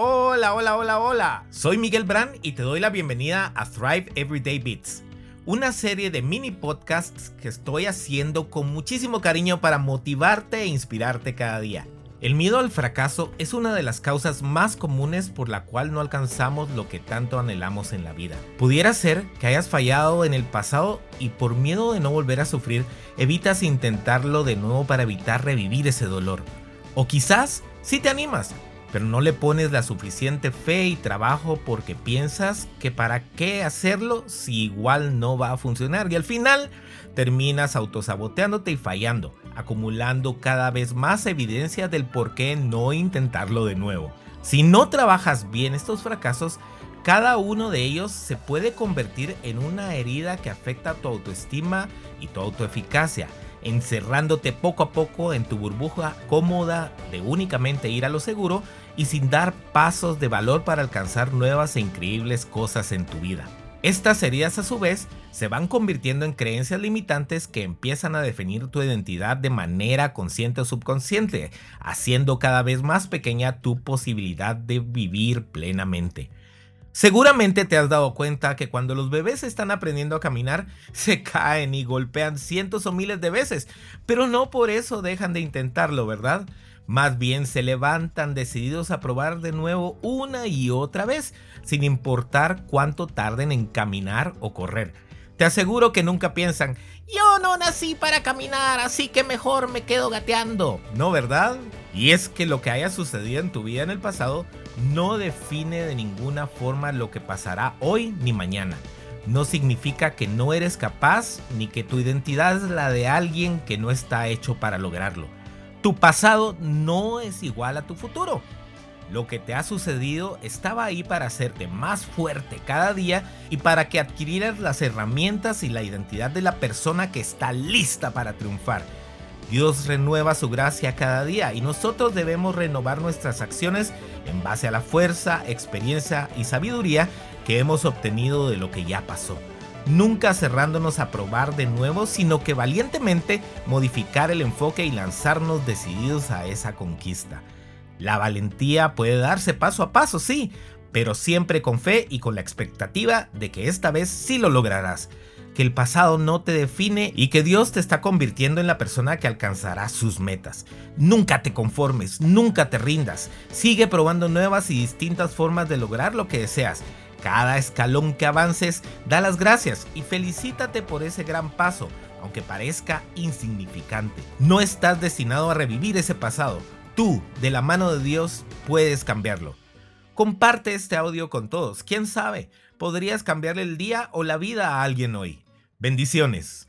Hola, hola, hola, hola. Soy Miguel Brand y te doy la bienvenida a Thrive Everyday Beats, una serie de mini podcasts que estoy haciendo con muchísimo cariño para motivarte e inspirarte cada día. El miedo al fracaso es una de las causas más comunes por la cual no alcanzamos lo que tanto anhelamos en la vida. Pudiera ser que hayas fallado en el pasado y por miedo de no volver a sufrir, evitas intentarlo de nuevo para evitar revivir ese dolor. O quizás sí te animas, pero no le pones la suficiente fe y trabajo porque piensas que para qué hacerlo si igual no va a funcionar y al final terminas autosaboteándote y fallando, acumulando cada vez más evidencia del por qué no intentarlo de nuevo. Si no trabajas bien estos fracasos, cada uno de ellos se puede convertir en una herida que afecta tu autoestima y tu autoeficacia encerrándote poco a poco en tu burbuja cómoda de únicamente ir a lo seguro y sin dar pasos de valor para alcanzar nuevas e increíbles cosas en tu vida. Estas heridas a su vez se van convirtiendo en creencias limitantes que empiezan a definir tu identidad de manera consciente o subconsciente, haciendo cada vez más pequeña tu posibilidad de vivir plenamente. Seguramente te has dado cuenta que cuando los bebés están aprendiendo a caminar, se caen y golpean cientos o miles de veces, pero no por eso dejan de intentarlo, ¿verdad? Más bien se levantan decididos a probar de nuevo una y otra vez, sin importar cuánto tarden en caminar o correr. Te aseguro que nunca piensan, yo no nací para caminar, así que mejor me quedo gateando. ¿No, verdad? Y es que lo que haya sucedido en tu vida en el pasado no define de ninguna forma lo que pasará hoy ni mañana. No significa que no eres capaz ni que tu identidad es la de alguien que no está hecho para lograrlo. Tu pasado no es igual a tu futuro. Lo que te ha sucedido estaba ahí para hacerte más fuerte cada día y para que adquirieras las herramientas y la identidad de la persona que está lista para triunfar. Dios renueva su gracia cada día y nosotros debemos renovar nuestras acciones en base a la fuerza, experiencia y sabiduría que hemos obtenido de lo que ya pasó. Nunca cerrándonos a probar de nuevo, sino que valientemente modificar el enfoque y lanzarnos decididos a esa conquista. La valentía puede darse paso a paso, sí, pero siempre con fe y con la expectativa de que esta vez sí lo lograrás. Que el pasado no te define y que Dios te está convirtiendo en la persona que alcanzará sus metas. Nunca te conformes, nunca te rindas. Sigue probando nuevas y distintas formas de lograr lo que deseas. Cada escalón que avances, da las gracias y felicítate por ese gran paso, aunque parezca insignificante. No estás destinado a revivir ese pasado Tú, de la mano de Dios, puedes cambiarlo. Comparte este audio con todos. ¿Quién sabe? Podrías cambiarle el día o la vida a alguien hoy. Bendiciones.